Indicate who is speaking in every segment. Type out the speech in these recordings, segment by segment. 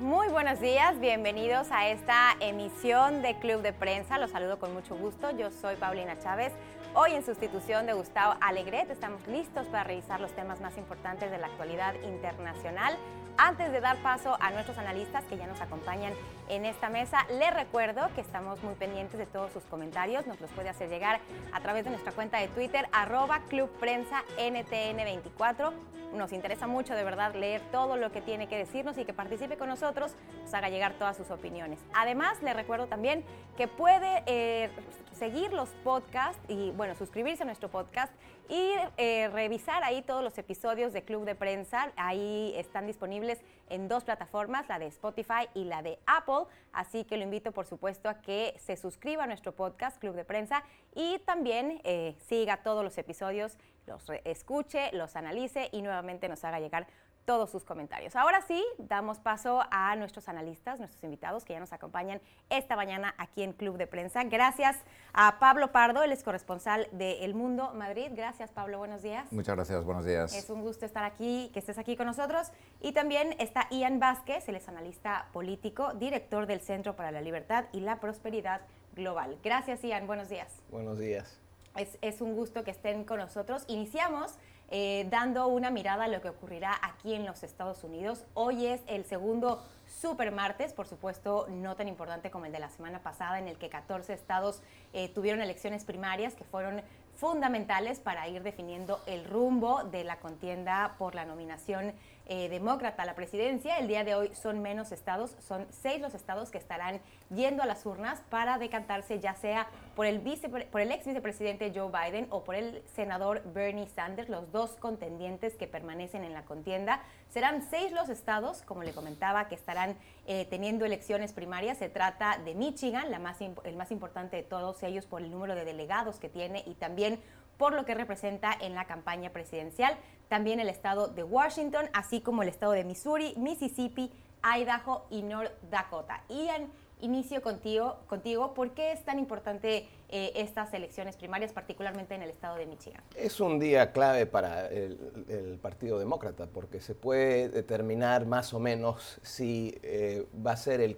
Speaker 1: Muy buenos días, bienvenidos a esta emisión de Club de Prensa. Los saludo con mucho gusto. Yo soy Paulina Chávez. Hoy en sustitución de Gustavo Alegret estamos listos para revisar los temas más importantes de la actualidad internacional. Antes de dar paso a nuestros analistas que ya nos acompañan en esta mesa, les recuerdo que estamos muy pendientes de todos sus comentarios. Nos los puede hacer llegar a través de nuestra cuenta de Twitter, arroba Club Prensa NTN24. Nos interesa mucho de verdad leer todo lo que tiene que decirnos y que participe con nosotros, nos haga llegar todas sus opiniones. Además, les recuerdo también que puede eh, seguir los podcasts y, bueno, suscribirse a nuestro podcast y eh, revisar ahí todos los episodios de Club de Prensa. Ahí están disponibles en dos plataformas, la de Spotify y la de Apple. Así que lo invito, por supuesto, a que se suscriba a nuestro podcast Club de Prensa y también eh, siga todos los episodios, los escuche, los analice y nuevamente nos haga llegar todos sus comentarios. Ahora sí, damos paso a nuestros analistas, nuestros invitados que ya nos acompañan esta mañana aquí en Club de Prensa. Gracias a Pablo Pardo, el ex corresponsal de El Mundo Madrid. Gracias, Pablo. Buenos días.
Speaker 2: Muchas gracias. Buenos días.
Speaker 1: Es un gusto estar aquí, que estés aquí con nosotros. Y también está Ian Vázquez, el ex analista político, director del Centro para la Libertad y la Prosperidad Global. Gracias, Ian. Buenos días.
Speaker 3: Buenos días.
Speaker 1: Es, es un gusto que estén con nosotros. Iniciamos eh, dando una mirada a lo que ocurrirá aquí en los Estados Unidos. Hoy es el segundo super martes, por supuesto, no tan importante como el de la semana pasada, en el que 14 estados eh, tuvieron elecciones primarias que fueron fundamentales para ir definiendo el rumbo de la contienda por la nominación eh, demócrata a la presidencia. El día de hoy son menos estados, son seis los estados que estarán yendo a las urnas para decantarse ya sea por el, vice, por el ex vicepresidente Joe Biden o por el senador Bernie Sanders, los dos contendientes que permanecen en la contienda. Serán seis los estados, como le comentaba, que estarán eh, teniendo elecciones primarias. Se trata de Michigan, la más, el más importante de todos ellos por el número de delegados que tiene y también por lo que representa en la campaña presidencial. También el estado de Washington, así como el estado de Missouri, Mississippi, Idaho y North Dakota. Ian, inicio contigo, contigo. ¿Por qué es tan importante eh, estas elecciones primarias, particularmente en el estado de Michigan?
Speaker 3: Es un día clave para el, Partido Demócrata, porque se puede determinar más o menos si eh, va a ser el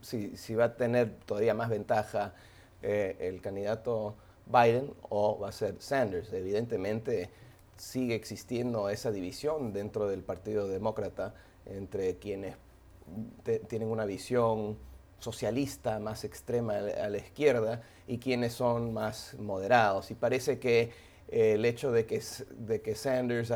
Speaker 3: si, si, va a tener todavía más ventaja eh, el candidato Biden o va a ser Sanders. Evidentemente sigue existiendo esa división dentro del Partido Demócrata entre quienes tienen una visión socialista más extrema a la izquierda y quienes son más moderados. Y parece que eh, el hecho de que, de que Sanders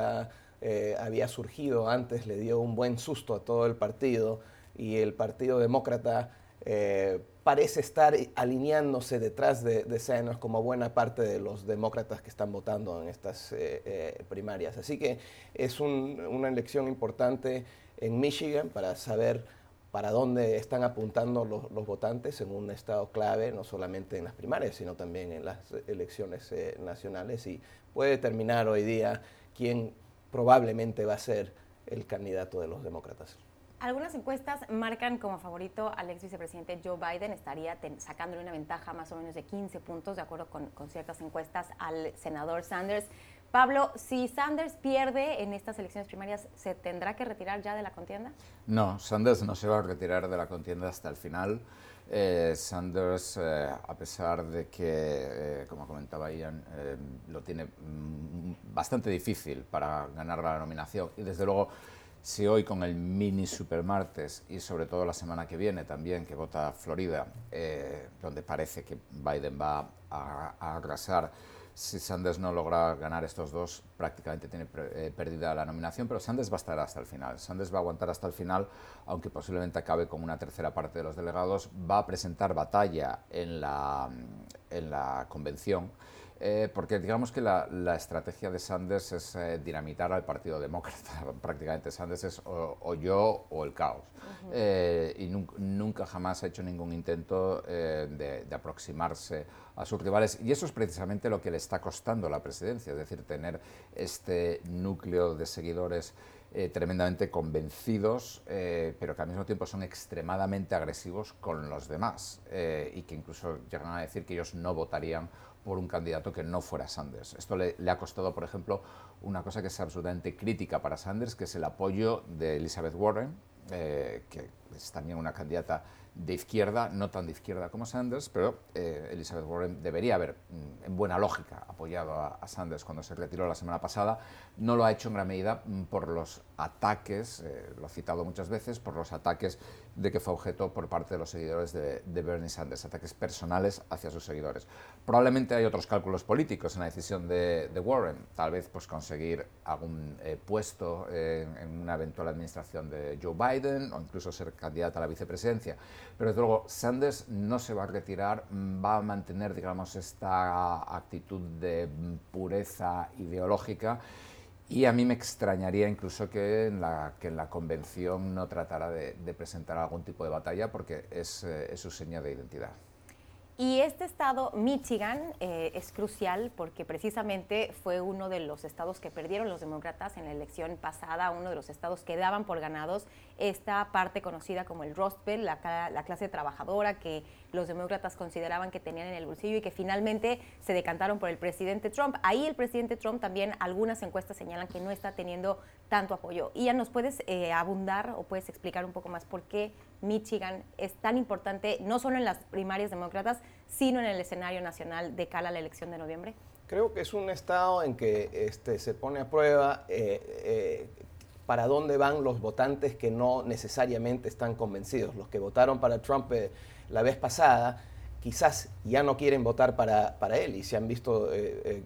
Speaker 3: eh, había surgido antes le dio un buen susto a todo el partido y el Partido Demócrata eh, parece estar alineándose detrás de, de, como buena parte de los demócratas que están votando en estas eh, eh, primarias. Así que es una elección importante en Michigan para saber para dónde están apuntando los, votantes en un estado clave, no solamente en las primarias, sino también en las elecciones nacionales y puede determinar hoy día quién probablemente va a ser el candidato de los demócratas.
Speaker 1: Algunas encuestas marcan como favorito al ex vicepresidente Joe Biden, estaría sacándole una ventaja más o menos de 15 puntos, de acuerdo con, ciertas encuestas, al senador Sanders. Pablo, si Sanders pierde en estas elecciones primarias, ¿se tendrá que retirar ya de la contienda?
Speaker 2: No, Sanders no se va a retirar de la contienda hasta el final. Eh, Sanders, eh, a pesar de que, eh, como comentaba Ian, lo tiene mm, bastante difícil para ganar la nominación y desde luego si hoy con el mini supermartes y sobre todo la semana que viene también, que vota Florida, eh, donde parece que Biden va a, arrasar, si Sanders no logra ganar estos dos, prácticamente tiene eh, perdida la nominación, pero Sanders va a estar hasta el final. Sanders va a aguantar hasta el final, aunque posiblemente acabe con una tercera parte de los delegados, va a presentar batalla en la, en la convención eh, porque digamos que la, estrategia de Sanders es eh, dinamitar al Partido Demócrata. Prácticamente Sanders es o, yo o el caos. Eh, y nunca jamás ha hecho ningún intento de, aproximarse a sus rivales. Y eso es precisamente lo que le está costando la presidencia, es decir, tener este núcleo de seguidores tremendamente convencidos, pero que al mismo tiempo son extremadamente agresivos con los demás y que incluso llegan a decir que ellos no votarían por un candidato que no fuera Sanders. Esto le, ha costado, por ejemplo, una cosa que es absolutamente crítica para Sanders, que es el apoyo de Elizabeth Warren, que es también una candidata de izquierda, no tan de izquierda como Sanders, pero eh, Elizabeth Warren debería haber, mm, en buena lógica, apoyado a, Sanders cuando se retiró la semana pasada. No lo ha hecho en gran medida mm, por los ataques, eh, lo ha citado muchas veces, por los ataques de que fue objeto por parte de los seguidores de, Bernie Sanders, ataques personales hacia sus seguidores. Probablemente hay otros cálculos políticos en la decisión de, Warren, tal vez pues, conseguir algún eh, puesto en una eventual administración de Joe Biden o incluso ser candidata a la vicepresidencia. Pero desde luego, Sanders no se va a retirar, va a mantener, digamos, esta actitud de pureza ideológica. Y a mí me extrañaría incluso que en la, que en la convención no tratara de, presentar algún tipo de batalla porque es, eh, es su seña de identidad.
Speaker 1: Y este estado, Michigan, eh, es crucial porque precisamente fue uno de los estados que perdieron los demócratas en la elección pasada, uno de los estados que daban por ganados esta parte conocida como el Rust Belt, la, la clase trabajadora que los demócratas consideraban que tenían en el bolsillo y que finalmente se decantaron por el presidente Trump. Ahí el presidente Trump también algunas encuestas señalan que no está teniendo tanto apoyo. Ian, ¿nos puedes eh, abundar o puedes explicar un poco más por qué Michigan es tan importante, no solo en las primarias demócratas, sino en el escenario nacional de cara a la elección de noviembre?
Speaker 3: Creo que es un estado en que este, se pone a prueba eh, eh, para dónde van los votantes que no necesariamente están convencidos. Los que votaron para Trump eh, la vez pasada quizás ya no quieren votar para, para él y se, han visto,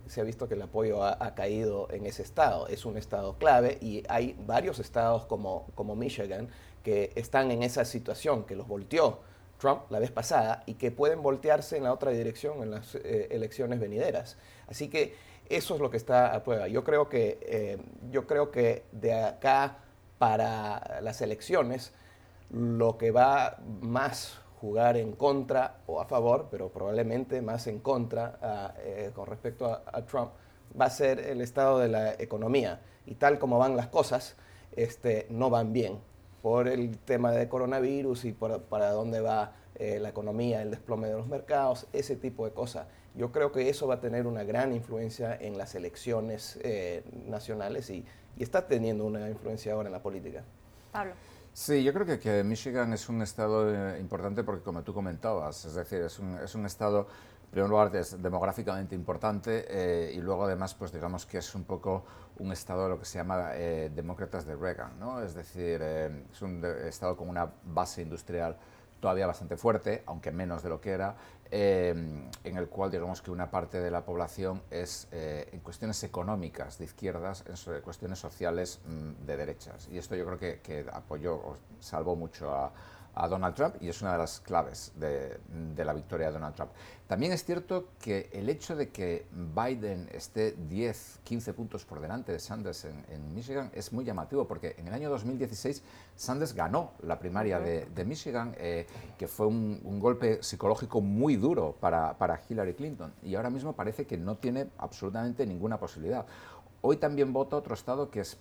Speaker 3: se ha visto que el apoyo ha, ha, caído en ese estado. Es un estado clave y hay varios estados como, como Michigan que están en esa situación, que los volteó Trump la vez pasada y que pueden voltearse en la otra dirección en las eh, elecciones venideras. Así que eso es lo que está a prueba. Yo creo que, eh, yo creo que de acá para las elecciones lo que va más jugar en contra o a favor, pero probablemente más en contra eh, con respecto a, Trump, va a ser el estado de la economía. Y tal como van las cosas, este, no van bien por el tema de coronavirus y para dónde va eh, la economía, el desplome de los mercados, ese tipo de cosas. Yo creo que eso va a tener una gran influencia en las elecciones eh, nacionales y, está teniendo una influencia ahora en la política.
Speaker 1: Pablo.
Speaker 2: Sí, yo creo que, que Michigan es un estado eh, importante porque, como tú comentabas, es decir, es un, es un estado primer lugar, es demográficamente importante eh, y luego, además, pues digamos que es un poco un estado de lo que se llama eh, demócratas de Reagan, ¿no? Es decir, eh, es un estado con una base industrial todavía bastante fuerte, aunque menos de lo que era, en el cual digamos que una parte de la población es en cuestiones económicas de izquierdas, en cuestiones sociales mm, de derechas. Y esto yo creo que, que apoyó o salvó mucho a, a Donald Trump y es una de las claves de, la victoria de Donald Trump. También es cierto que el hecho de que Biden esté 10, 15 puntos por delante de Sanders en, Michigan es muy llamativo porque en el año 2016 Sanders ganó la primaria de, Michigan, eh, que fue un, golpe psicológico muy duro para, para Hillary Clinton y ahora mismo parece que no tiene absolutamente ninguna posibilidad. Hoy también vota otro estado que es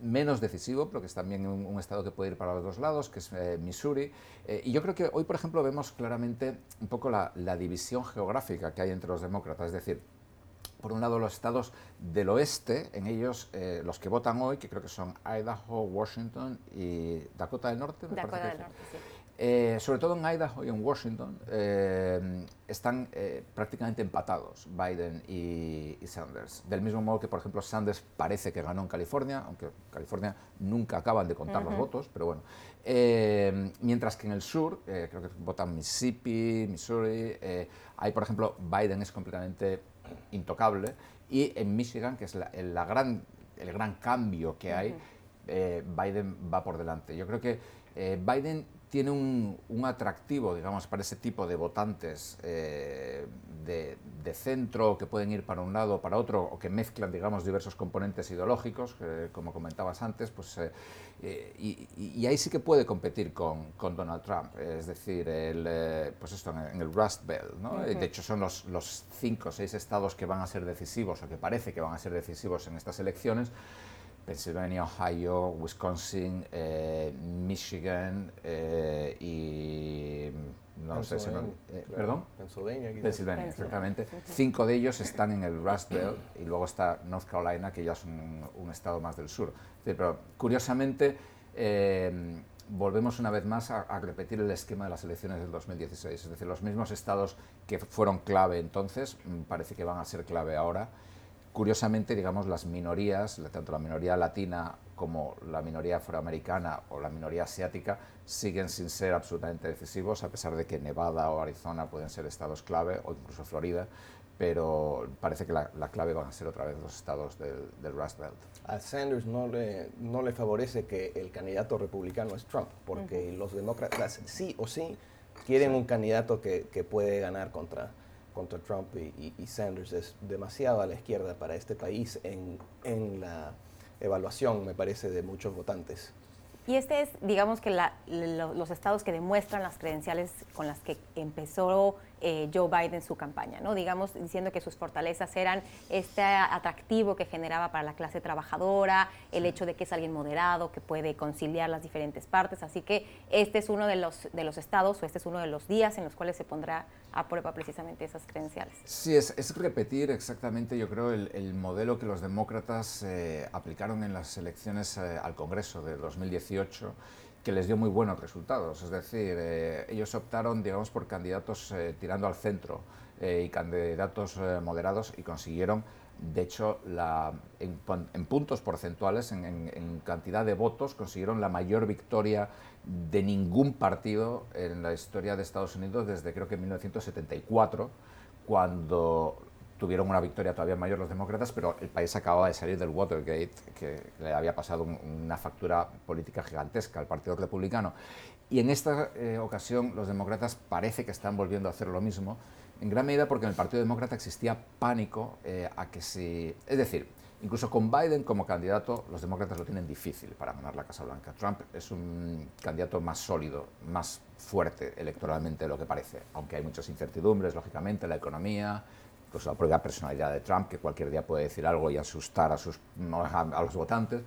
Speaker 2: menos decisivo, pero que es también un, estado que puede ir para los dos lados, que es eh, Missouri. Eh, y yo creo que hoy, por ejemplo, vemos claramente un poco la, división geográfica que hay entre los demócratas. Es decir, por un lado los estados del oeste, en ellos eh, los que votan hoy, que creo que son Idaho, Washington y Dakota del Norte.
Speaker 1: Dakota del Norte, sí.
Speaker 2: Eh, sobre todo en Idaho y en Washington, eh, están eh, prácticamente empatados Biden y, Sanders. Del mismo modo que, por ejemplo, Sanders parece que ganó en California, aunque California nunca acaban de contar los votos, pero bueno. mientras que en el sur, creo que votan Mississippi, Missouri, hay, por ejemplo, Biden es completamente intocable y en Michigan, que es la, gran, el gran cambio que hay, Biden va por delante. Yo creo que Biden tiene un, atractivo, digamos, para ese tipo de votantes eh, de, centro que pueden ir para un lado o para otro o que mezclan, digamos, diversos componentes ideológicos, como comentabas antes, pues, eh, eh, y, ahí sí que puede competir con, Donald Trump, es decir, el, pues esto en, el Rust Belt, ¿no? De hecho, son los, los cinco o seis estados que van a ser decisivos o que parece que van a ser decisivos en estas elecciones. Pennsylvania, Ohio, Wisconsin, eh, Michigan eh, y no sé si eh, perdón
Speaker 3: Pennsylvania,
Speaker 2: Pennsylvania, exactamente. Cinco de ellos están en el Rust Belt y luego está North Carolina que ya es un, estado más del sur. pero curiosamente volvemos una vez más a, a, repetir el esquema de las elecciones del 2016. Es decir, los mismos estados que fueron clave entonces mm, parece que van a ser clave ahora. Curiosamente, digamos, las minorías, tanto la minoría latina como la minoría afroamericana o la minoría asiática, siguen sin ser absolutamente decisivos, a pesar de que Nevada o Arizona pueden ser estados clave, o incluso Florida, pero parece que la, clave van a ser otra vez los estados del, del, Rust Belt.
Speaker 3: A Sanders no le, no le favorece que el candidato republicano es Trump, porque los demócratas sí o sí quieren un candidato que, que, puede ganar contra, contra Trump y, Sanders es demasiado a la izquierda para este país en, en la evaluación, me parece, de muchos votantes.
Speaker 1: Y este es, digamos que los estados que demuestran las credenciales con las que empezó eh, Joe Biden su campaña, ¿no? Digamos, diciendo que sus fortalezas eran este atractivo que generaba para la clase trabajadora, el hecho de que es alguien moderado, que puede conciliar las diferentes partes. Así que este es uno de los, de los estados, o este es uno de los días en los cuales se pondrá a prueba precisamente esas credenciales.
Speaker 2: Sí, es, es repetir exactamente, yo creo, el, modelo que los demócratas eh, aplicaron en las elecciones eh, al Congreso de 2018 que les dio muy buenos resultados. Es decir, eh, ellos optaron, digamos, por candidatos eh, tirando al centro eh, y candidatos moderados y consiguieron, de hecho, la, en, puntos porcentuales, en, cantidad de votos, consiguieron la mayor victoria de ningún partido en la historia de Estados Unidos desde creo que 1974, cuando tuvieron una victoria todavía mayor los demócratas, pero el país acababa de salir del Watergate, que le había pasado una factura política gigantesca al Partido Republicano. Y en esta eh, ocasión los demócratas parece que están volviendo a hacer lo mismo, en gran medida porque en el Partido Demócrata existía pánico eh, a que si... Es decir, incluso con Biden como candidato, los demócratas lo tienen difícil para ganar la Casa Blanca. Trump es un candidato más sólido, más fuerte electoralmente de lo que parece, aunque hay muchas incertidumbres, lógicamente, la economía, pues la propia personalidad de Trump, que cualquier día puede decir algo y asustar a, sus, a, los votantes.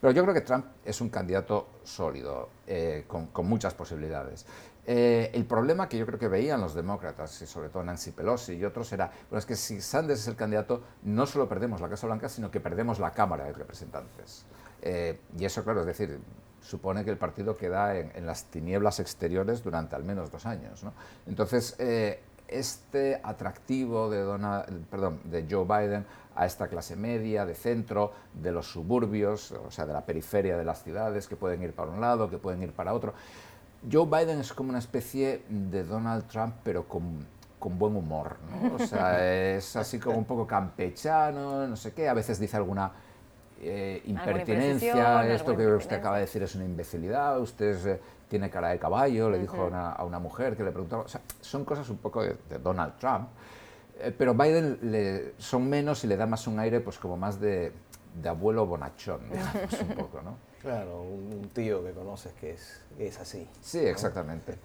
Speaker 2: Pero yo creo que Trump es un candidato sólido, eh, con, muchas posibilidades. Eh, el problema que yo creo que veían los demócratas, y sobre todo Nancy Pelosi y otros, era, bueno, es que si Sanders es el candidato, no solo perdemos la Casa Blanca, sino que perdemos la Cámara de Representantes. Eh, y eso, claro, es decir, supone que el partido queda en, las tinieblas exteriores durante al menos dos años. ¿no? Entonces, este atractivo de, Donald, perdón, de Joe Biden a esta clase media, de centro, de los suburbios, o sea, de la periferia de las ciudades, que pueden ir para un lado, que pueden ir para otro. Joe Biden es como una especie de Donald Trump, pero con, con buen humor, ¿no? O sea, es así como un poco campechano, no sé qué, a veces dice alguna eh, impertinencia, esto que usted acaba de decir es una imbecilidad, usted tiene cara de caballo, le dijo a una mujer que le preguntaba, o sea, son cosas un poco de, Donald Trump, eh, pero Biden le, son menos y le da más un aire pues como más de, de abuelo bonachón, digamos, un poco, ¿no?
Speaker 3: Claro, un, tío que conoces que es, es así.
Speaker 2: Sí, exactamente.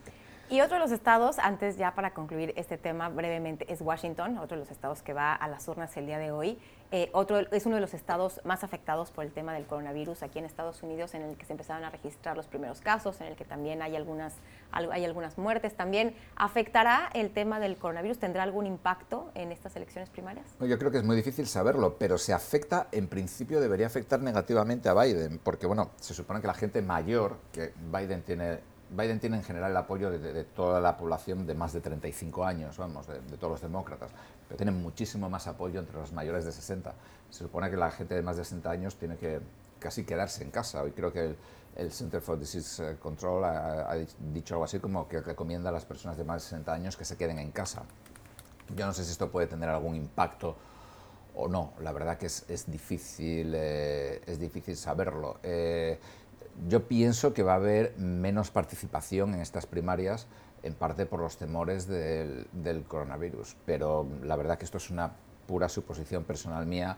Speaker 1: Y otro de los estados, antes ya para concluir este tema brevemente, es Washington, otro de los estados que va a las urnas el día de hoy. Eh, otro es uno de los estados más afectados por el tema del coronavirus aquí en Estados Unidos, en el que se empezaron a registrar los primeros casos, en el que también hay algunas, hay algunas muertes. ¿También afectará el tema del coronavirus? ¿Tendrá algún impacto en estas elecciones primarias?
Speaker 2: Yo creo que es muy difícil saberlo, pero se afecta, en principio debería afectar negativamente a Biden, porque bueno, se supone que la gente mayor, que Biden tiene Biden tiene en general el apoyo de, toda la población de más de 35 años, vamos, de, todos los demócratas, pero tiene muchísimo más apoyo entre los mayores de 60. Se supone que la gente de más de 60 años tiene que casi quedarse en casa. Hoy creo que el, Center for Disease eh, Control ha, dicho algo así como que recomienda a las personas de más de 60 años que se queden en casa. Yo no sé si esto puede tener algún impacto o no. La verdad que es, difícil, eh, es difícil saberlo. Eh, yo pienso que va a haber menos participación en estas primarias, en parte por los temores del, coronavirus, pero la verdad que esto es una pura suposición personal mía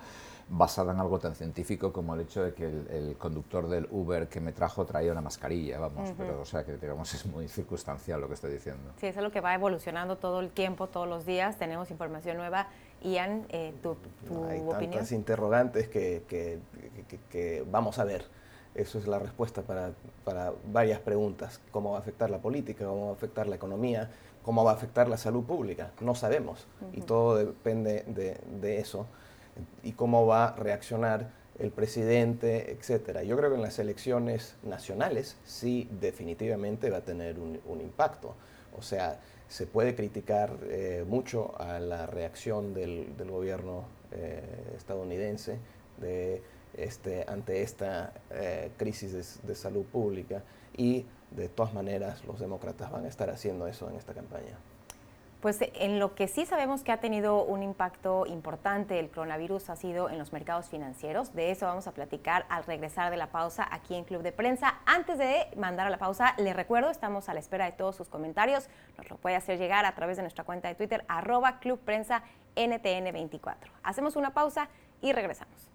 Speaker 2: basada en algo tan científico como el hecho de que el, conductor del Uber que me trajo traía una mascarilla, vamos, pero o sea que digamos es muy circunstancial lo que estoy diciendo.
Speaker 1: Sí, es algo que va evolucionando todo el tiempo, todos los días, tenemos información nueva. Ian, eh, tu, tu
Speaker 3: Hay
Speaker 1: opinión.
Speaker 3: tantas interrogantes que, que vamos a ver. Eso es la respuesta para, para, varias preguntas. ¿Cómo va a afectar la política? ¿Cómo va a afectar la economía? ¿Cómo va a afectar la salud pública? No sabemos. Y todo depende de, de, eso. Y cómo va a reaccionar el presidente, etcétera. Yo creo que en las elecciones nacionales sí definitivamente va a tener un, impacto. O sea, se puede criticar eh, mucho a la reacción del, gobierno eh, estadounidense de este, ante esta eh, crisis de, salud pública y de todas maneras los demócratas van a estar haciendo eso en esta campaña.
Speaker 1: Pues en lo que sí sabemos que ha tenido un impacto importante el coronavirus ha sido en los mercados financieros. De eso vamos a platicar al regresar de la pausa aquí en Club de Prensa. Antes de mandar a la pausa, les recuerdo, estamos a la espera de todos sus comentarios. Nos lo puede hacer llegar a través de nuestra cuenta de Twitter, arroba Club Prensa NTN24. Hacemos una pausa y regresamos.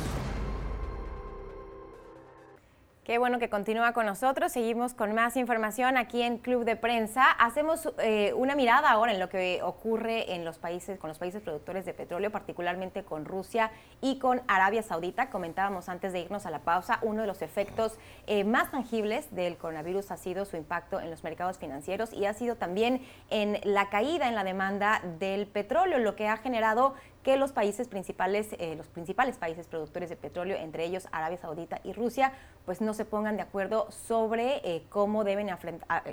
Speaker 1: Qué bueno que continúa con nosotros. Seguimos con más información aquí en Club de Prensa. Hacemos eh, una mirada ahora en lo que ocurre en los países, con los países productores de petróleo, particularmente con Rusia y con Arabia Saudita. Comentábamos antes de irnos a la pausa, uno de los efectos eh, más tangibles del coronavirus ha sido su impacto en los mercados financieros y ha sido también en la caída en la demanda del petróleo, lo que ha generado que los países principales, eh, los principales países productores de petróleo, entre ellos Arabia Saudita y Rusia, pues no se pongan de acuerdo sobre eh, cómo deben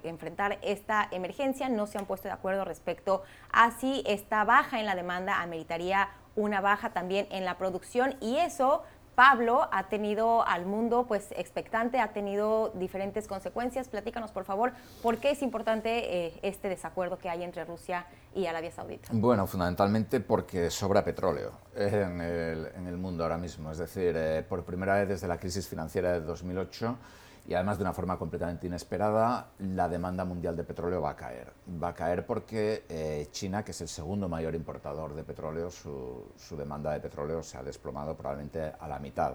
Speaker 1: enfrentar esta emergencia, no se han puesto de acuerdo respecto a si esta baja en la demanda ameritaría una baja también en la producción y eso Pablo ha tenido al mundo pues expectante, ha tenido diferentes consecuencias. Platícanos, por favor, por qué es importante eh, este desacuerdo que hay entre Rusia y Arabia Saudita.
Speaker 2: Bueno, fundamentalmente porque sobra petróleo en el, mundo ahora mismo. Es decir, eh, por primera vez desde la crisis financiera de 2008 y además de una forma completamente inesperada, la demanda mundial de petróleo va a caer. Va a caer porque eh, China, que es el segundo mayor importador de petróleo, su, demanda de petróleo se ha desplomado probablemente a la mitad.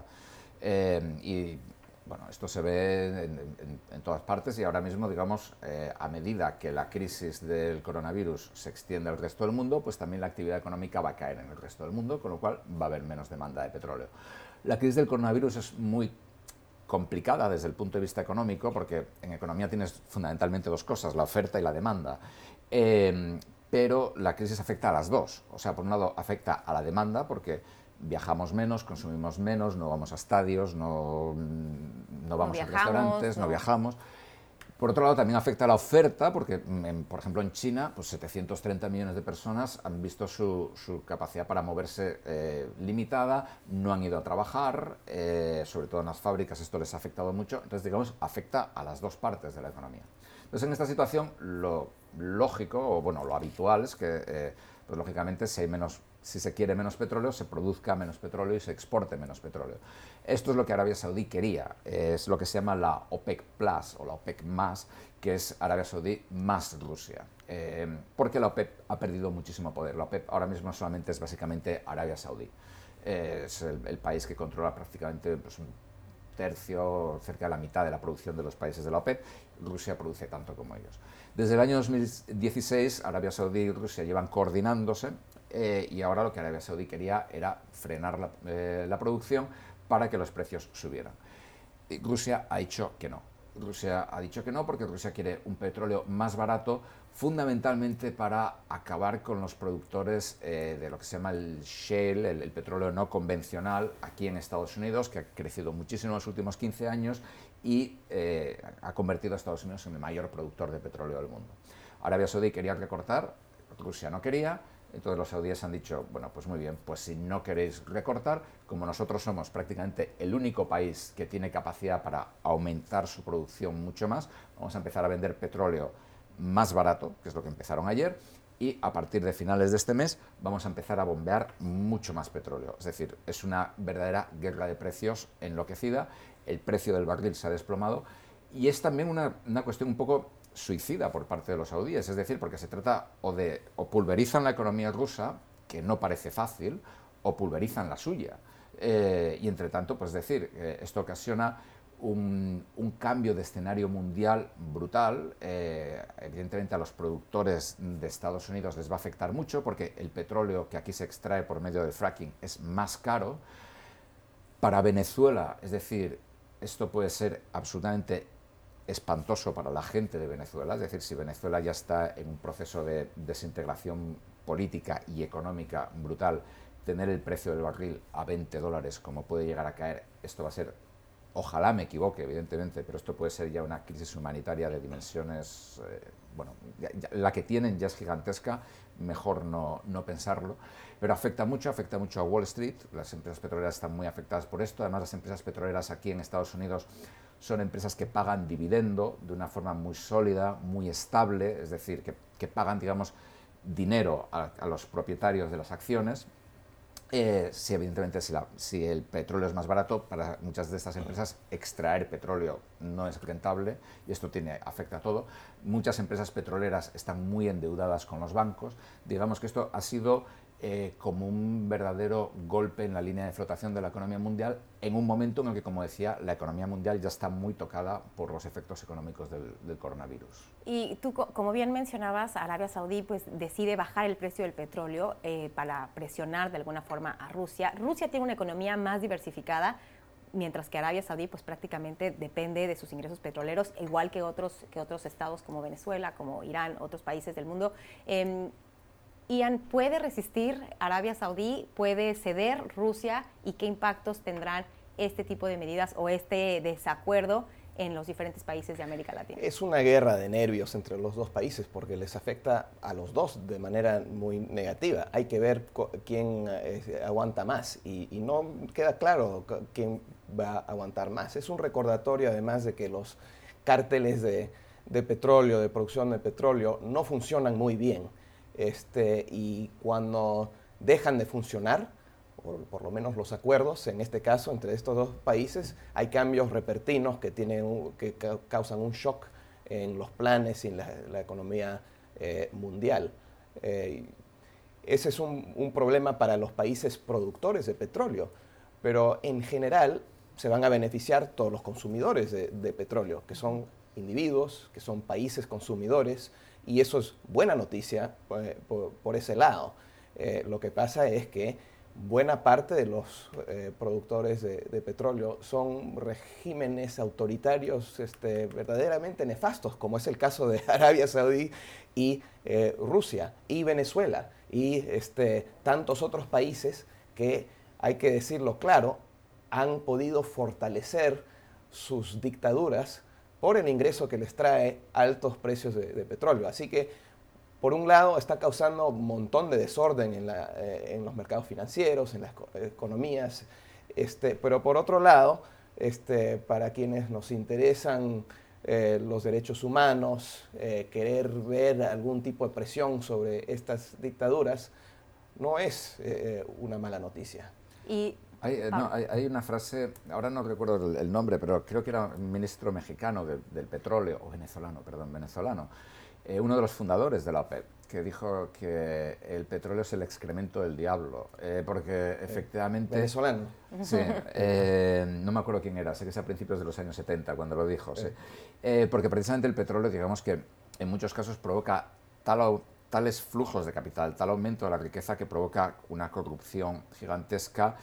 Speaker 2: Eh, y bueno, esto se ve en, todas partes y ahora mismo, digamos, eh, a medida que la crisis del coronavirus se extiende al resto del mundo, pues también la actividad económica va a caer en el resto del mundo, con lo cual va a haber menos demanda de petróleo. La crisis del coronavirus es muy complicada desde el punto de vista económico, porque en economía tienes fundamentalmente dos cosas, la oferta y la demanda. Em, pero la crisis afecta a las dos. O sea, por un lado afecta a la demanda, porque viajamos menos, consumimos menos, no vamos a estadios, no, no vamos a restaurantes, no viajamos. Por otro lado, también afecta a la oferta, porque, mm, por ejemplo, en China, pues 730 millones de personas han visto su, capacidad para moverse eh, limitada, no han ido a trabajar, eh, sobre todo en las fábricas esto les ha afectado mucho, entonces, digamos, afecta a las dos partes de la economía. Entonces, en esta situación, lo lógico, o bueno, lo habitual es que, eh, pues lógicamente, si hay menos si se quiere menos petróleo, se produzca menos petróleo y se exporte menos petróleo. Esto es lo que Arabia Saudí quería, es lo que se llama la OPEC Plus o la OPEC más, que es Arabia Saudí más Rusia, eh, porque la OPEC ha perdido muchísimo poder. La OPEC ahora mismo solamente es básicamente Arabia Saudí. Eh, es el, país que controla prácticamente pues, un tercio, cerca de la mitad de la producción de los países de la OPEC. Rusia produce tanto como ellos. Desde el año 2016, Arabia Saudí y Rusia llevan coordinándose eh, y ahora lo que Arabia Saudí quería era frenar eh, la, producción para que los precios subieran. Rusia ha dicho que no. Rusia ha dicho que no porque Rusia quiere un petróleo más barato fundamentalmente para acabar con los productores eh, de lo que se llama el shale, el, petróleo no convencional aquí en Estados Unidos, que ha crecido muchísimo en los últimos 15 años y ha convertido a Estados Unidos en el mayor productor de petróleo del mundo. Arabia Saudí quería recortar, Rusia no quería, entonces los saudíes han dicho, bueno, pues muy bien, pues si no queréis recortar, como nosotros somos prácticamente el único país que tiene capacidad para aumentar su producción mucho más, vamos a empezar a vender petróleo más barato, que es lo que empezaron ayer, y a partir de finales de este mes vamos a empezar a bombear mucho más petróleo. Es decir, es una verdadera guerra de precios enloquecida, el precio del barril se ha desplomado y es también una, una cuestión un poco suicida por parte de los saudíes, es decir, porque se trata o de o pulverizan la economía rusa, que no parece fácil, o pulverizan la suya. Eh, y entre tanto, pues decir, esto ocasiona un, cambio de escenario mundial brutal. Eh, evidentemente a los productores de Estados Unidos les va a afectar mucho porque el petróleo que aquí se extrae por medio del fracking es más caro. Para Venezuela, es decir, esto puede ser absolutamente espantoso para la gente de Venezuela, es decir, si Venezuela ya está en un proceso de desintegración política y económica brutal, tener el precio del barril a 20 dólares, como puede llegar a caer, esto va a ser, ojalá me equivoque, evidentemente, pero esto puede ser ya una crisis humanitaria de dimensiones, eh, bueno, la que tienen ya es gigantesca, mejor no, no pensarlo, pero afecta mucho, afecta mucho a Wall Street, las empresas petroleras están muy afectadas por esto, además las empresas petroleras aquí en Estados Unidos son empresas que pagan dividendo de una forma muy sólida, muy estable, es decir, que, pagan, digamos, dinero a, los propietarios de las acciones. Eh, si evidentemente si, si, el petróleo es más barato, para muchas de estas empresas extraer petróleo no es rentable y esto tiene, afecta a todo. Muchas empresas petroleras están muy endeudadas con los bancos. Digamos que esto ha sido eh, como un verdadero golpe en la línea de flotación de la economía mundial en un momento en el que, como decía, la economía mundial ya está muy tocada por los efectos económicos del, coronavirus.
Speaker 1: Y tú, como bien mencionabas, Arabia Saudí pues, decide bajar el precio del petróleo eh, para presionar de alguna forma a Rusia. Rusia tiene una economía más diversificada, mientras que Arabia Saudí pues prácticamente depende de sus ingresos petroleros, igual que otros, que otros estados como Venezuela, como Irán, otros países del mundo. Em, Ian, ¿puede resistir Arabia Saudí? ¿Puede ceder Rusia? ¿Y qué impactos tendrán este tipo de medidas o este desacuerdo en los diferentes países de América Latina?
Speaker 3: Es una guerra de nervios entre los dos países porque les afecta a los dos de manera muy negativa. Hay que ver quién eh, aguanta más y, no queda claro quién va a aguantar más. Es un recordatorio además de que los cárteles de petróleo, de producción de petróleo, no funcionan muy bien este, y cuando dejan de funcionar, por, lo menos los acuerdos, en este caso entre estos dos países, hay cambios repertinos que, tienen, que causan un shock en los planes y en la, economía eh, mundial. Eh, ese es un, problema para los países productores de petróleo, pero en general se van a beneficiar todos los consumidores de, de petróleo, que son individuos, que son países consumidores, y eso es buena noticia eh, por, ese lado. Eh, lo que pasa es que buena parte de los eh, productores de, petróleo son regímenes autoritarios este, verdaderamente nefastos, como es el caso de Arabia Saudí y Rusia y Venezuela y este, tantos otros países que, hay que decirlo claro, han podido fortalecer sus dictaduras por el ingreso que les trae altos precios de, petróleo. Así que, por un lado, está causando un montón de desorden en, eh, los mercados financieros, en las economías, este, pero por otro lado, este, para quienes nos interesan eh, los derechos humanos, eh, querer ver algún tipo de presión sobre estas dictaduras, no es una mala noticia.
Speaker 2: Eh, hay, una frase, ahora no recuerdo el, nombre, pero creo que era un ministro mexicano del petróleo, o venezolano, perdón, venezolano, eh, uno de los fundadores de la OPEP, que dijo que el petróleo es el excremento del diablo, eh, porque efectivamente...
Speaker 3: Venezolano.
Speaker 2: Sí, no me acuerdo quién era, sé que es a principios de los años 70 cuando lo dijo, sí. porque precisamente el petróleo, digamos que en muchos casos provoca tal tales flujos de capital, tal aumento de la riqueza que provoca una corrupción gigantesca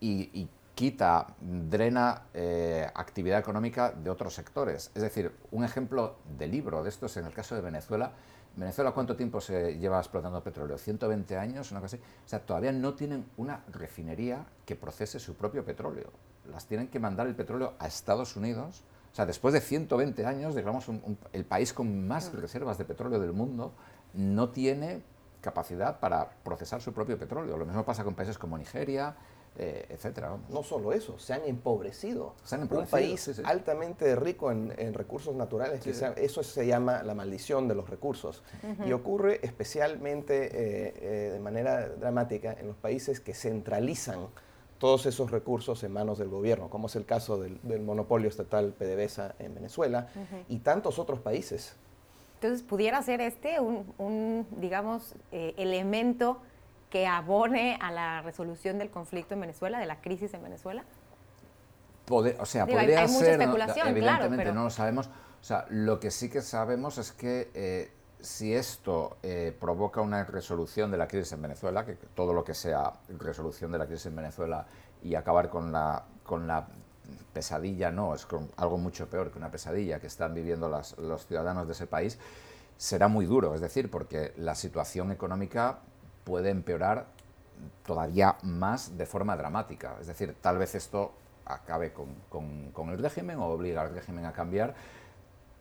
Speaker 2: y, quita, drena eh, actividad económica de otros sectores. Es decir, un ejemplo de libro de esto es en el caso de Venezuela. Venezuela, ¿cuánto tiempo se lleva explotando petróleo? ¿120 años? Una cosa así. O sea, todavía no tienen una refinería que procese su propio petróleo. Las tienen que mandar el petróleo a Estados Unidos. O sea, después de 120 años, digamos, el país con más reservas de petróleo del mundo no tiene capacidad para procesar su propio petróleo. Lo mismo pasa con países como Nigeria, eh, etcétera.
Speaker 3: No solo eso, se han empobrecido. Un país altamente rico en, recursos naturales, eso se llama la maldición de los recursos. Y ocurre especialmente eh, eh, de manera dramática en los países que centralizan todos esos recursos en manos del gobierno, como es el caso del, monopolio estatal PDVSA en Venezuela y tantos otros países.
Speaker 1: Entonces, ¿pudiera ser este un, un digamos, elemento que abone a la resolución del conflicto en Venezuela, de la crisis en Venezuela?
Speaker 2: o sea, podría ser, evidentemente no lo sabemos. O sea, lo que sí que sabemos es que eh, si esto eh, provoca una resolución de la crisis en Venezuela, que todo lo que sea resolución de la crisis en Venezuela y acabar con la, con la pesadilla, no, es algo mucho peor que una pesadilla que están viviendo los ciudadanos de ese país, será muy duro, es decir, porque la situación económica puede empeorar todavía más de forma dramática. Es decir, tal vez esto acabe con, el régimen o obliga al régimen a cambiar,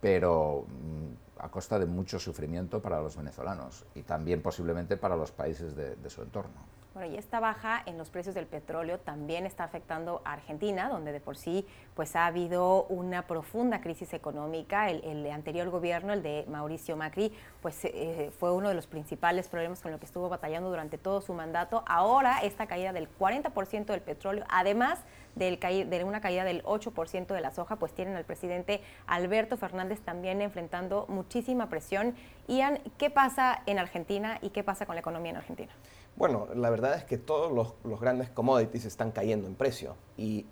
Speaker 2: pero mm, a costa de mucho sufrimiento para los venezolanos y también posiblemente para los países de su entorno.
Speaker 1: Bueno, y esta baja en los precios del petróleo también está afectando a Argentina, donde de por sí pues ha habido una profunda crisis económica. El, anterior gobierno, el de Mauricio Macri, pues eh, fue uno de los principales problemas con lo que estuvo batallando durante todo su mandato. Ahora esta caída del 40% del petróleo, además del de una caída del 8% de la soja, pues tienen al presidente Alberto Fernández también enfrentando muchísima presión. Ian, ¿qué pasa en Argentina y qué pasa con la economía en Argentina?
Speaker 3: Bueno, la verdad es que todos los, grandes commodities están cayendo en precio y,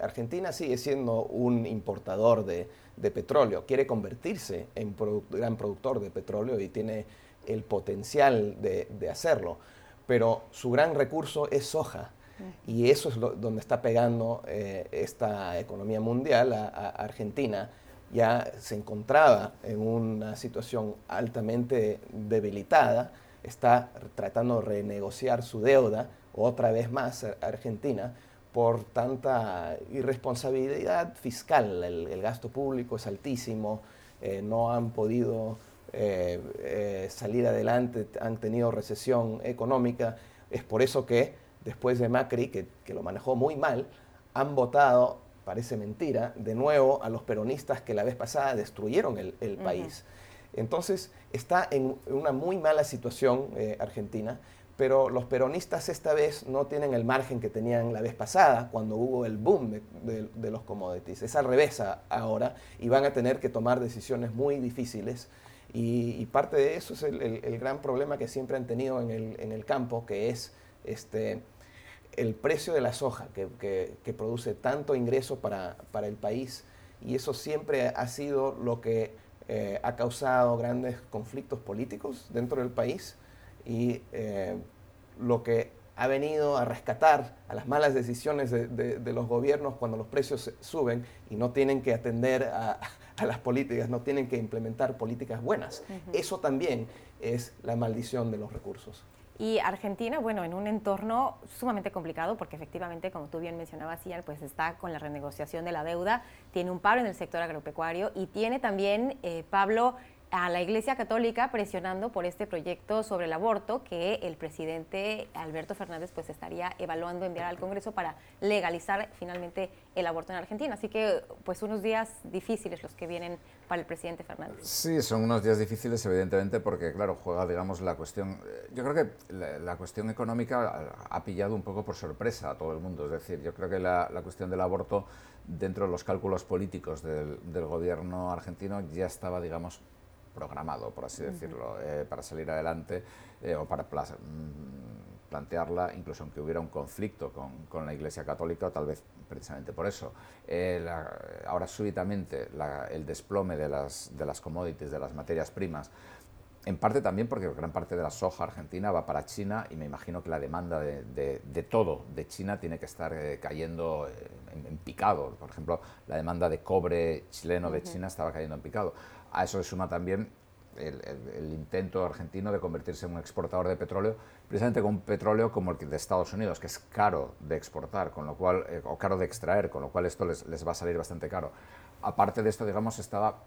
Speaker 3: Argentina sigue siendo un importador de, petróleo, quiere convertirse en gran productor de petróleo y tiene el potencial de, hacerlo, pero su gran recurso es soja y eso es donde está pegando eh, esta economía mundial a Argentina. Ya se encontraba en una situación altamente debilitada está tratando de renegociar su deuda otra vez más Argentina por tanta irresponsabilidad fiscal. El, gasto público es altísimo, eh, no han podido eh, eh, salir adelante, han tenido recesión económica. Es por eso que después de Macri, que, lo manejó muy mal, han votado, parece mentira, de nuevo a los peronistas que la vez pasada destruyeron el, país. Entonces está en una muy mala situación eh, Argentina, pero los peronistas esta vez no tienen el margen que tenían la vez pasada cuando hubo el boom de, los commodities. Es al revés ahora y van a tener que tomar decisiones muy difíciles. Y, parte de eso es el, gran problema que siempre han tenido en el, campo, que es este, el precio de la soja, que, produce tanto ingreso para, para el país. Y eso siempre ha sido lo que eh, ha causado grandes conflictos políticos dentro del país y eh, lo que ha venido a rescatar a las malas decisiones de, los gobiernos cuando los precios suben y no tienen que atender a, las políticas, no tienen que implementar políticas buenas. Eso también es la maldición de los recursos.
Speaker 1: Y Argentina, bueno, en un entorno sumamente complicado porque efectivamente, como tú bien mencionabas, Ian, pues está con la renegociación de la deuda, tiene un paro en el sector agropecuario y tiene también, eh, Pablo, a la Iglesia Católica presionando por este proyecto sobre el aborto que el presidente Alberto Fernández pues estaría evaluando enviar al Congreso para legalizar finalmente el aborto en Argentina. Así que pues unos días difíciles los que vienen para el presidente Fernández.
Speaker 2: Sí, son unos días difíciles evidentemente porque claro, juega digamos la cuestión, yo creo que la, cuestión económica ha pillado un poco por sorpresa a todo el mundo, es decir, yo creo que la, cuestión del aborto dentro de los cálculos políticos del gobierno argentino ya estaba digamos programado, por así decirlo, eh, para salir adelante eh, o para mm, plantearla, incluso aunque hubiera un conflicto con, la Iglesia Católica, tal vez precisamente por eso. Eh, ahora súbitamente el desplome de las, de las commodities, de las materias primas, en parte también porque gran parte de la soja argentina va para China y me imagino que la demanda de, todo de China tiene que estar cayendo en, picado. Por ejemplo, la demanda de cobre chileno de China estaba cayendo en picado. A eso se suma también el, intento argentino de convertirse en un exportador de petróleo, precisamente con petróleo como el de Estados Unidos, que es caro de exportar, con lo cual, eh, o caro de extraer, con lo cual esto les, va a salir bastante caro. Aparte de esto, digamos, estaba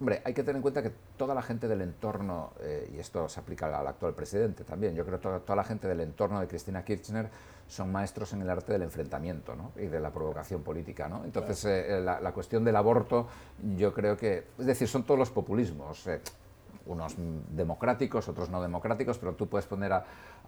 Speaker 2: Hombre, hay que tener en cuenta que toda la gente del entorno, eh, y esto se aplica al actual presidente también, yo creo que toda, toda, la gente del entorno de Cristina Kirchner son maestros en el arte del enfrentamiento ¿no? y de la provocación política. ¿no? Entonces, eh, la, cuestión del aborto, yo creo que, es decir, son todos los populismos. Eh, unos democráticos, otros no democráticos, pero tú puedes poner a,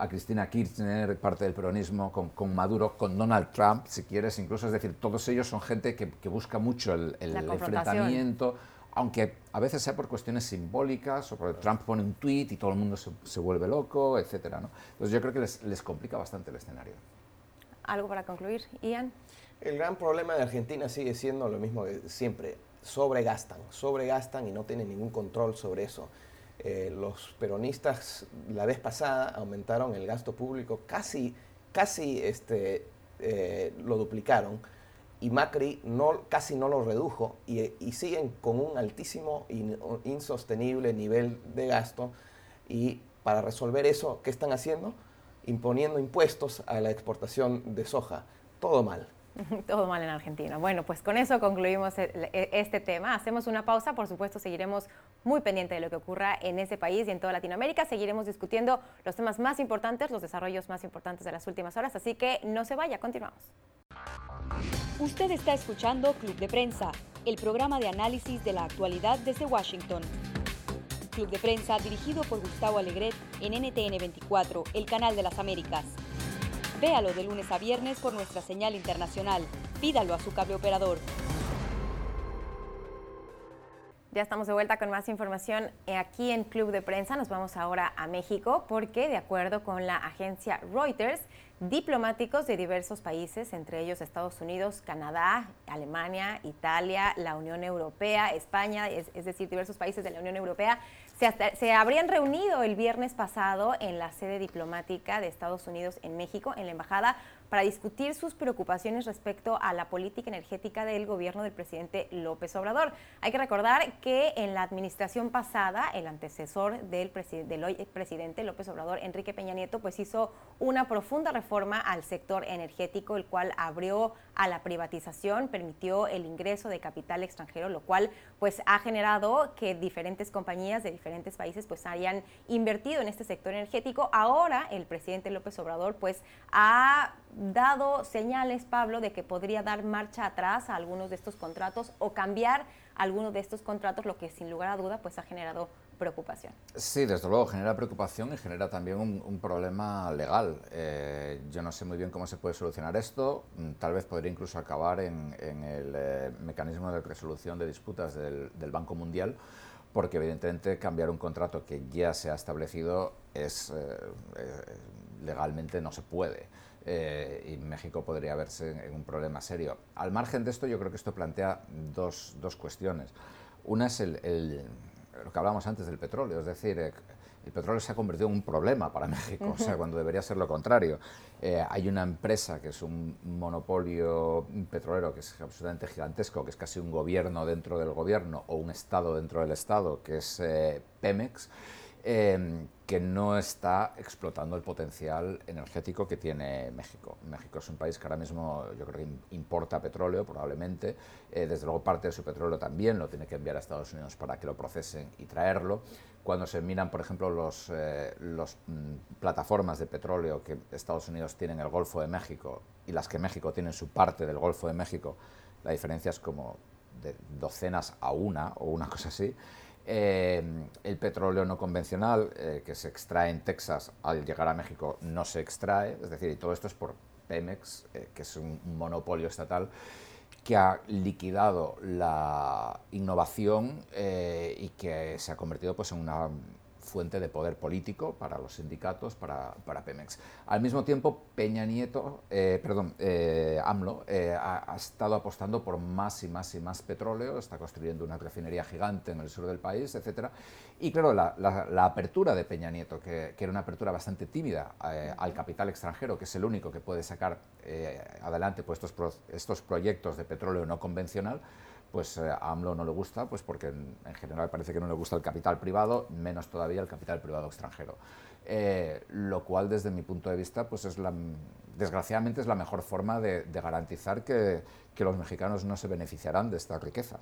Speaker 2: Cristina Kirchner, parte del peronismo, con, Maduro, con Donald Trump, si quieres, incluso, es decir, todos ellos son gente que, busca mucho el, el enfrentamiento aunque a veces sea por cuestiones simbólicas o porque Trump pone un tweet y todo el mundo se, vuelve loco, etc. ¿no? Entonces yo creo que les, complica bastante el escenario.
Speaker 1: algo para concluir, Ian.
Speaker 3: El gran problema de Argentina sigue siendo lo mismo de siempre, sobregastan, sobregastan y no tienen ningún control sobre eso. Eh, los peronistas la vez pasada aumentaron el gasto público casi, casi este, eh, lo duplicaron y Macri no, casi no lo redujo y, y siguen con un altísimo e insostenible nivel de gasto y para resolver eso, ¿qué están haciendo? Imponiendo impuestos a la exportación de soja. Todo mal.
Speaker 1: Todo mal en Argentina. Bueno, pues con eso concluimos e, e, este tema. Hacemos una pausa, por supuesto seguiremos muy pendientes de lo que ocurra en ese país y en toda Latinoamérica. Seguiremos discutiendo los temas más importantes, los desarrollos más importantes de las últimas horas, así que no se vaya, continuamos.
Speaker 4: Usted está escuchando Club de Prensa, el programa de análisis de la actualidad desde Washington. Club de Prensa dirigido por Gustavo Alegret en NTN 24, el canal de las Américas. Véalo de lunes a viernes por nuestra señal internacional. Pídalo a su cable operador.
Speaker 1: Ya estamos de vuelta con más información aquí en Club de Prensa. Nos vamos ahora a México porque, de acuerdo con la agencia Reuters, diplomáticos de diversos países, entre ellos Estados Unidos, Canadá, Alemania, Italia, la Unión Europea, España, es, decir, diversos países de la Unión Europea, se, habrían reunido el viernes pasado en la sede diplomática de Estados Unidos en México, en la embajada, para discutir sus preocupaciones respecto a la política energética del gobierno del presidente López Obrador. Hay que recordar que en la administración pasada, el antecesor del, presidente López Obrador, Enrique Peña Nieto, pues hizo una profunda reforma al sector energético, el cual abrió a la privatización, permitió el ingreso de capital extranjero, lo cual pues ha generado que diferentes compañías de diferentes países pues hayan invertido en este sector energético. Ahora el presidente López Obrador pues ha dado señales, Pablo, de que podría dar marcha atrás a algunos de estos contratos o cambiar algunos de estos contratos, lo que sin lugar a duda pues ha generado preocupación.
Speaker 2: Sí, desde luego genera preocupación y genera también un, problema legal. Eh, yo no sé muy bien cómo se puede solucionar esto. Mm, tal vez podría incluso acabar en, el eh, mecanismo de resolución de disputas del, Banco Mundial, porque evidentemente cambiar un contrato que ya se ha establecido es eh, legalmente no se puede. Eh, y México podría verse en, un problema serio. Al margen de esto, yo creo que esto plantea dos, dos cuestiones. Una es el, lo que hablábamos antes del petróleo, es decir, eh, el petróleo se ha convertido en un problema para México, o sea, cuando debería ser lo contrario. Eh, hay una empresa que es un monopolio petrolero que es absolutamente gigantesco, que es casi un gobierno dentro del gobierno o un Estado dentro del Estado, que es Pemex. Em, que no está explotando el potencial energético que tiene México. México es un país que ahora mismo yo creo importa petróleo probablemente, eh, desde luego parte de su petróleo también lo tiene que enviar a Estados Unidos para que lo procesen y traerlo. Cuando se miran, por ejemplo, las eh, los, mm, plataformas de petróleo que Estados Unidos tiene en el Golfo de México y las que México tiene en su parte del Golfo de México, la diferencia es como de docenas a una o una cosa así. Eh, el petróleo no convencional eh, que se extrae en Texas al llegar a México no se extrae, es decir, y todo esto es por Pemex, eh, que es un monopolio estatal que ha liquidado la innovación y que se ha convertido pues, en una fuente de poder político para los sindicatos, para, para Pemex. Al mismo tiempo, Peña Nieto, eh, perdón, eh, AMLO, eh, ha, estado apostando por más y más y más petróleo, está construyendo una refinería gigante en el sur del país, etc. Y claro, la, la, apertura de Peña Nieto, que, que, era una apertura bastante tímida al capital extranjero, que es el único que puede sacar adelante pues, estos, estos proyectos de petróleo no convencional, pues eh, a AMLO no le gusta, pues porque en, general parece que no le gusta el capital privado, menos todavía el capital privado extranjero. Eh, lo cual desde mi punto de vista, pues es desgraciadamente es la mejor forma de, garantizar que, que los mexicanos no se beneficiarán de esta riqueza.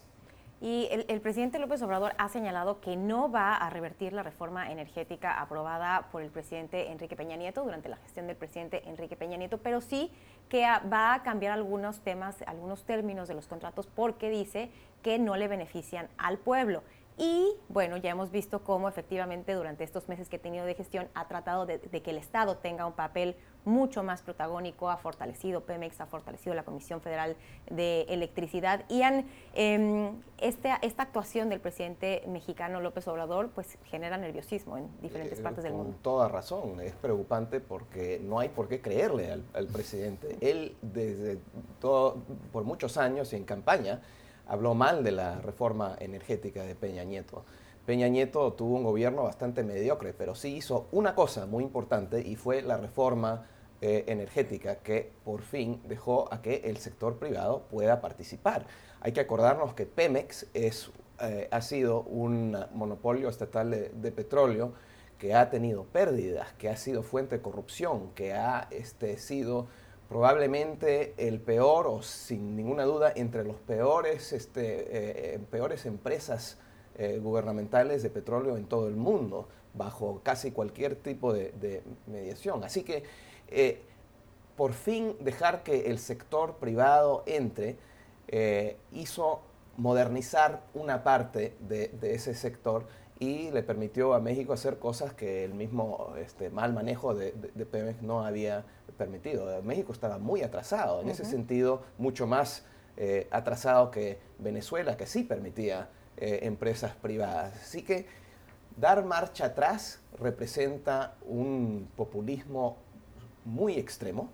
Speaker 1: Y el, presidente López Obrador ha señalado que no va a revertir la reforma energética aprobada por el presidente Enrique Peña Nieto durante la gestión del presidente Enrique Peña Nieto, pero sí que va a cambiar algunos temas, algunos términos de los contratos porque dice que no le benefician al pueblo. Y bueno, ya hemos visto cómo efectivamente durante estos meses que he tenido de gestión ha tratado de, que el Estado tenga un papel mucho más protagónico, ha fortalecido Pemex, ha fortalecido la Comisión Federal de Electricidad y han, em, este, esta actuación del presidente mexicano López Obrador pues genera nerviosismo en diferentes eh, partes del mundo.
Speaker 3: Con toda razón, es preocupante porque no hay por qué creerle al, al presidente. Él desde todo, por muchos años y en campaña habló mal de la reforma energética de Peña Nieto. Peña Nieto tuvo un gobierno bastante mediocre, pero sí hizo una cosa muy importante y fue la reforma eh, energética que por fin dejó a que el sector privado pueda participar. Hay que acordarnos que Pemex es, eh, ha sido un monopolio estatal de, petróleo que ha tenido pérdidas, que ha sido fuente de corrupción, que ha este, sido probablemente el peor o sin ninguna duda entre los peores, este, eh, peores empresas gubernamentales de petróleo en todo el mundo, bajo casi cualquier tipo de, mediación. Así que eh, por fin dejar que el sector privado entre hizo modernizar una parte de, ese sector y le permitió a México hacer cosas que el mismo este, mal manejo de, de, Pemex no había permitido. México estaba muy atrasado, en ese sentido mucho más eh, atrasado que Venezuela, que sí permitía eh, empresas privadas. Así que dar marcha atrás representa un populismo muy extremo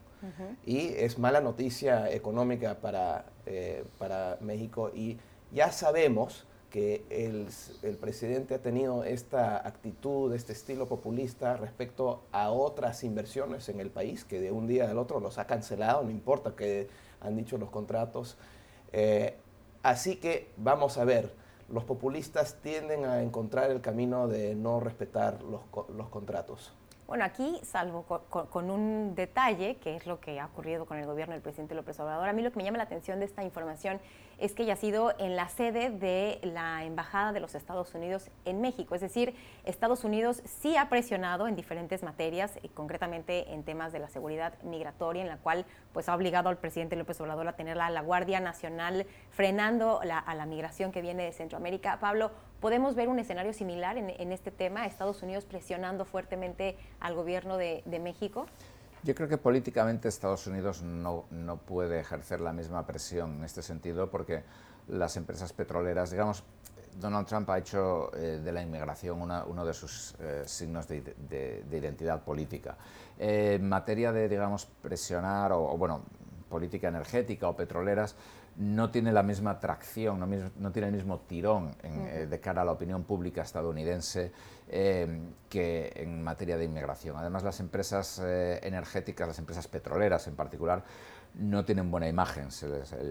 Speaker 3: y es mala noticia económica para, eh, para México y ya sabemos que el, el, presidente ha tenido esta actitud, este estilo populista respecto a otras inversiones en el país, que de un día al otro los ha cancelado, no importa que han dicho los contratos. Eh, así que vamos a ver, los populistas tienden a encontrar el camino de no respetar los, los contratos.
Speaker 1: Bueno, aquí, salvo con, un detalle, que es lo que ha ocurrido con el gobierno del presidente López Obrador, a mí lo que me llama la atención de esta información es que ya ha sido en la sede de la Embajada de los Estados Unidos en México. Es decir, Estados Unidos sí ha presionado en diferentes materias, y concretamente en temas de la seguridad migratoria, en la cual pues, ha obligado al presidente López Obrador a tener la, la Guardia Nacional frenando a la migración que viene de Centroamérica. Pablo, ¿Podemos ver un escenario similar en, este tema, Estados Unidos presionando fuertemente al gobierno de, México?
Speaker 2: Yo creo que políticamente Estados Unidos no, no, puede ejercer la misma presión en este sentido porque las empresas petroleras, digamos, Donald Trump ha hecho eh, de la inmigración uno de sus eh, signos de, identidad política. Eh, en materia de, digamos, presionar o, bueno, política energética o petroleras, no tiene la misma atracción, no, tiene el mismo tirón eh, de cara a la opinión pública estadounidense eh, que en materia de inmigración. Además, las empresas eh, energéticas, las empresas petroleras en particular, no tienen buena imagen.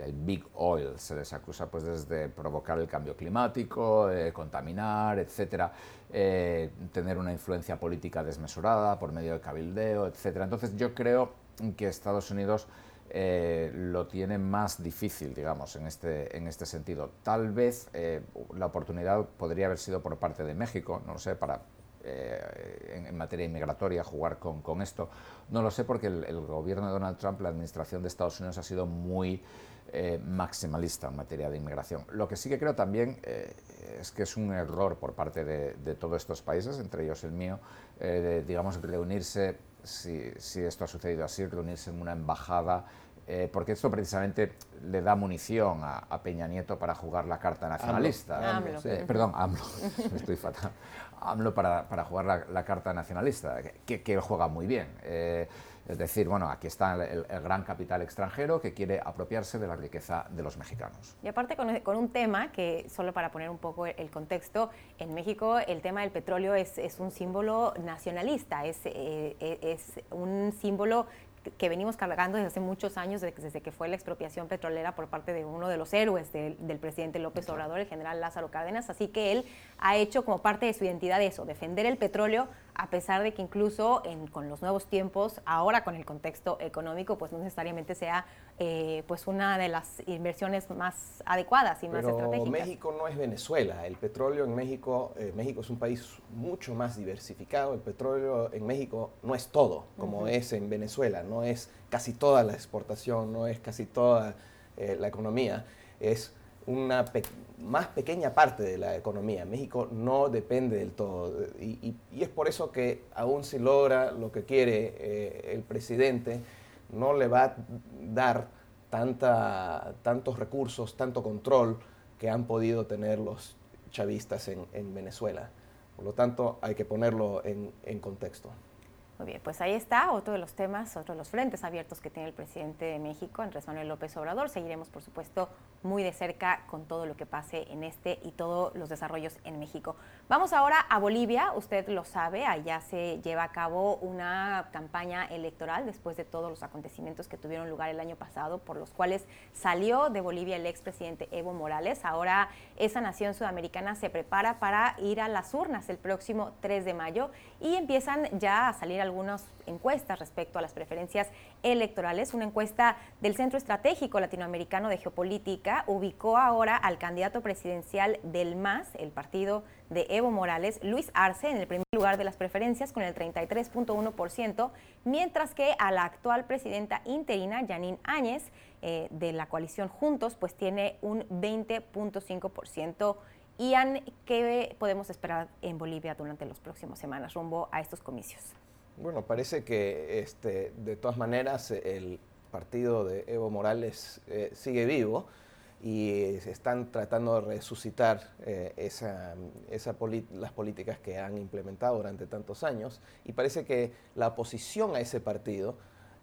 Speaker 2: el, Big Oil se les acusa pues, desde provocar el cambio climático, contaminar, etcétera, tener una influencia política desmesurada por medio del cabildeo, etcétera. Entonces, yo creo que Estados Unidos eh, lo tiene más difícil, digamos, en este, en este sentido. Tal vez eh, la oportunidad podría haber sido por parte de México, no lo sé, para eh, en, materia inmigratoria jugar con, con, esto. No lo sé porque el, gobierno de Donald Trump, la administración de Estados Unidos ha sido muy maximalista en materia de inmigración. Lo que sí que creo también es que es un error por parte de, todos estos países, entre ellos el mío, digamos, reunirse si, si, esto ha sucedido así, reunirse en una embajada, eh, porque esto precisamente le da munición a, Peña Nieto para jugar la carta nacionalista. perdón, AMLO, estoy fatal. AMLO para, para jugar la, carta nacionalista, que, juega muy bien. Eh, es decir, bueno, aquí está el, gran capital extranjero que quiere apropiarse de la riqueza de los mexicanos.
Speaker 1: Y aparte con, un tema que, solo para poner un poco el contexto, en México el tema del petróleo es, es un símbolo nacionalista, es, eh, es un símbolo que venimos cargando desde hace muchos años, desde, que fue la expropiación petrolera por parte de uno de los héroes del presidente López Obrador, el general Lázaro Cárdenas. Así que él ha hecho como parte de su identidad eso, defender el petróleo, a pesar de que incluso con los nuevos tiempos, ahora con el contexto económico, pues no necesariamente sea eh, pues una de las inversiones más adecuadas y más estratégicas.
Speaker 3: México no es Venezuela. El petróleo en México, eh, México es un país mucho más diversificado. El petróleo en México no es todo, como es en Venezuela. No es casi toda la exportación, no es casi toda eh, la economía. Es una más pequeña parte de la economía. México no depende del todo. Y, es por eso que aún si logra lo que quiere eh, el presidente, no le va a dar tanta, tantos recursos, tanto control que han podido tener los chavistas en, en Venezuela. Por lo tanto, hay que ponerlo en, en contexto.
Speaker 1: Muy bien, pues ahí está otro de los temas, otro de los frentes abiertos que tiene el presidente de México, Andrés Manuel López Obrador. Seguiremos, por supuesto, muy de cerca con todo lo que pase en este y todos los desarrollos en México. Vamos ahora a Bolivia, usted lo sabe, allá se lleva a cabo una campaña electoral después de todos los acontecimientos que tuvieron lugar el año pasado, por los cuales salió de Bolivia el expresidente Evo Morales. Ahora esa nación sudamericana se prepara para ir a las urnas el próximo 3 de mayo y empiezan ya a salir algunas encuestas respecto a las preferencias electorales. Una encuesta del Centro Estratégico Latinoamericano de Geopolítica ubicó ahora al candidato presidencial del MAS, el partido de Evo Morales, Luis Arce, en el primer lugar de las preferencias con el 33.1%, mientras que a la actual presidenta interina, Janine Áñez, eh, de la coalición Juntos, pues tiene un 20.5%. Ian, ¿qué podemos esperar en Bolivia durante las próximas semanas rumbo a estos comicios?
Speaker 3: Bueno, parece que este, de todas maneras el partido de Evo Morales eh, sigue vivo y se están tratando de resucitar eh, esa, las políticas que han implementado durante tantos años y parece que la oposición a ese partido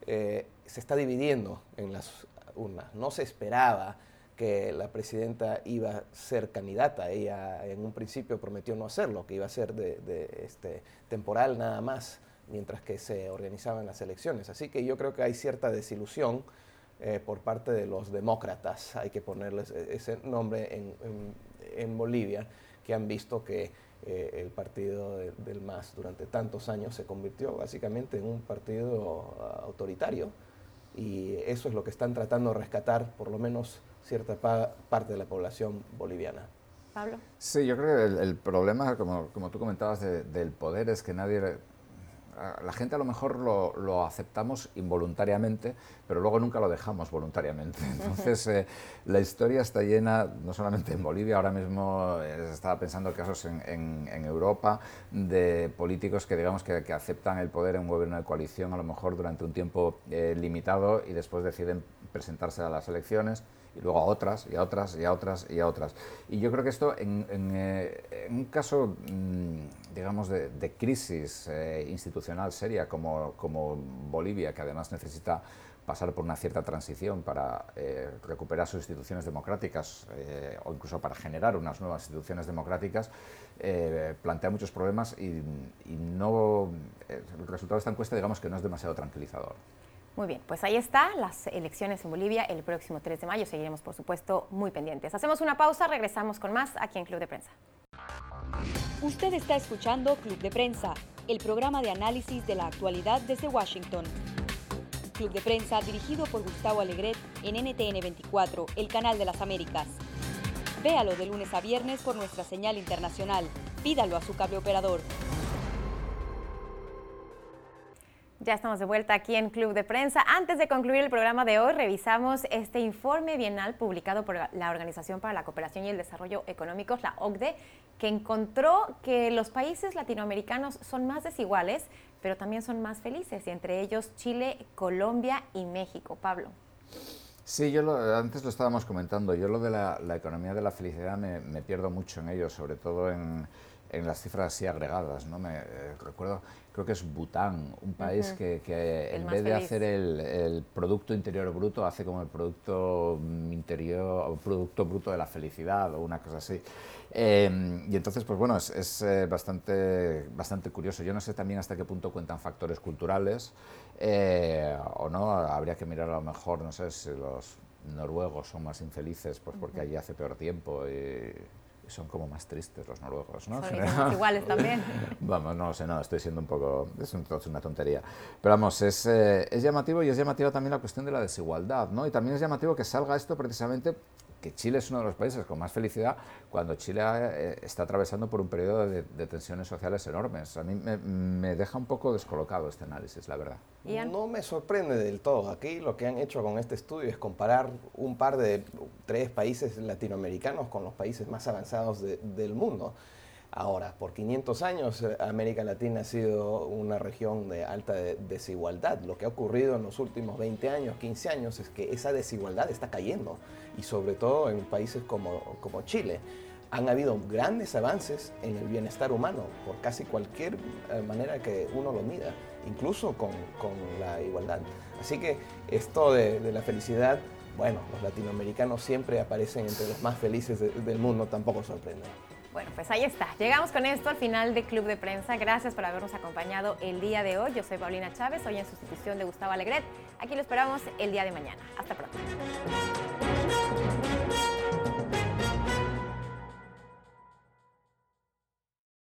Speaker 3: eh, se está dividiendo en las urnas. No se esperaba que la presidenta iba a ser candidata. Ella en un principio prometió no hacerlo, que iba a ser de, este, temporal nada más mientras que se organizaban las elecciones. Así que yo creo que hay cierta desilusión eh, por parte de los demócratas, hay que ponerles e-, ese nombre en, Bolivia, que han visto que eh, el partido del MAS durante tantos años se convirtió básicamente en un partido ah, autoritario y eso es lo que están tratando de rescatar por lo menos cierta parte de la población boliviana.
Speaker 1: Pablo.
Speaker 2: Sí, yo creo que el, problema, como, como, tú comentabas, del poder es que nadie la gente a lo mejor lo, aceptamos involuntariamente, pero luego nunca lo dejamos voluntariamente. Entonces, eh, la historia está llena, no solamente en Bolivia, ahora mismo eh, estaba pensando casos en, Europa de políticos que digamos que, aceptan el poder en un gobierno de coalición a lo mejor durante un tiempo eh, limitado y después deciden presentarse a las elecciones y luego a otras, y a otras, y a otras, y a otras. Y yo creo que esto, en, eh, un caso, mm, digamos, de, crisis eh, institucional seria como, como Bolivia, que además necesita pasar por una cierta transición para eh, recuperar sus instituciones democráticas o incluso para generar unas nuevas instituciones democráticas, plantea muchos problemas y, y no, el resultado de esta encuesta digamos que no es demasiado tranquilizador.
Speaker 1: Muy bien, pues ahí está, las elecciones en Bolivia el próximo 3 de mayo. Seguiremos, por supuesto, muy pendientes. Hacemos una pausa, regresamos con más aquí en Club de Prensa.
Speaker 4: Usted está escuchando Club de Prensa, el programa de análisis de la actualidad desde Washington. Club de Prensa dirigido por Gustavo Alegret en NTN 24, el canal de las Américas. Véalo de lunes a viernes por nuestra señal internacional. Pídalo a su cable operador.
Speaker 1: Ya estamos de vuelta aquí en Club de Prensa. Antes de concluir el programa de hoy, revisamos este informe bienal publicado por la Organización para la Cooperación y el Desarrollo Económicos, la OCDE, que encontró que los países latinoamericanos son más desiguales, pero también son más felices, y entre ellos Chile, Colombia y México. Pablo.
Speaker 2: Sí, yo antes lo estábamos comentando, yo lo de la, economía de la felicidad me, me pierdo mucho en ello, sobre todo en en las cifras así agregadas. ¿no? Me eh, recuerdo, creo que es Bután, un país que, en vez de hacer el, Producto Interior Bruto, hace como el Producto Interior, Producto Bruto de la Felicidad o una cosa así. Em, y entonces, pues bueno, es, eh, bastante, bastante curioso. Yo no sé también hasta qué punto cuentan factores culturales eh, o no. Habría que mirar a lo mejor, no sé, si los noruegos son más infelices, pues porque allí hace peor tiempo. Y, son como más tristes los noruegos, ¿no?
Speaker 1: Son iguales también.
Speaker 2: vamos, no sé, no, estoy siendo un poco, es una tontería. Pero vamos, es, eh, es llamativo y es llamativa también la cuestión de la desigualdad, ¿no? Y también es llamativo que salga esto precisamente que Chile es uno de los países con más felicidad cuando Chile eh, está atravesando por un periodo de, tensiones sociales enormes. A mí me, deja un poco descolocado este análisis, la verdad.
Speaker 3: No me sorprende del todo. Aquí lo que han hecho con este estudio es comparar un par de tres países latinoamericanos con los países más avanzados del mundo. Ahora, por 500 años eh, América Latina ha sido una región de alta desigualdad. Lo que ha ocurrido en los últimos 20 años, 15 años, es que esa desigualdad está cayendo y sobre todo en países como, Chile. Han habido grandes avances en el bienestar humano por casi cualquier eh, manera que uno lo mida, incluso con, la igualdad. Así que esto de, de, la felicidad, bueno, los latinoamericanos siempre aparecen entre los más felices del mundo, tampoco sorprende.
Speaker 1: Bueno, pues ahí está. Llegamos con esto al final de Club de Prensa. Gracias por habernos acompañado el día de hoy. Yo soy Paulina Chávez, hoy en sustitución de Gustavo Alegret. Aquí lo esperamos el día de mañana. Hasta pronto.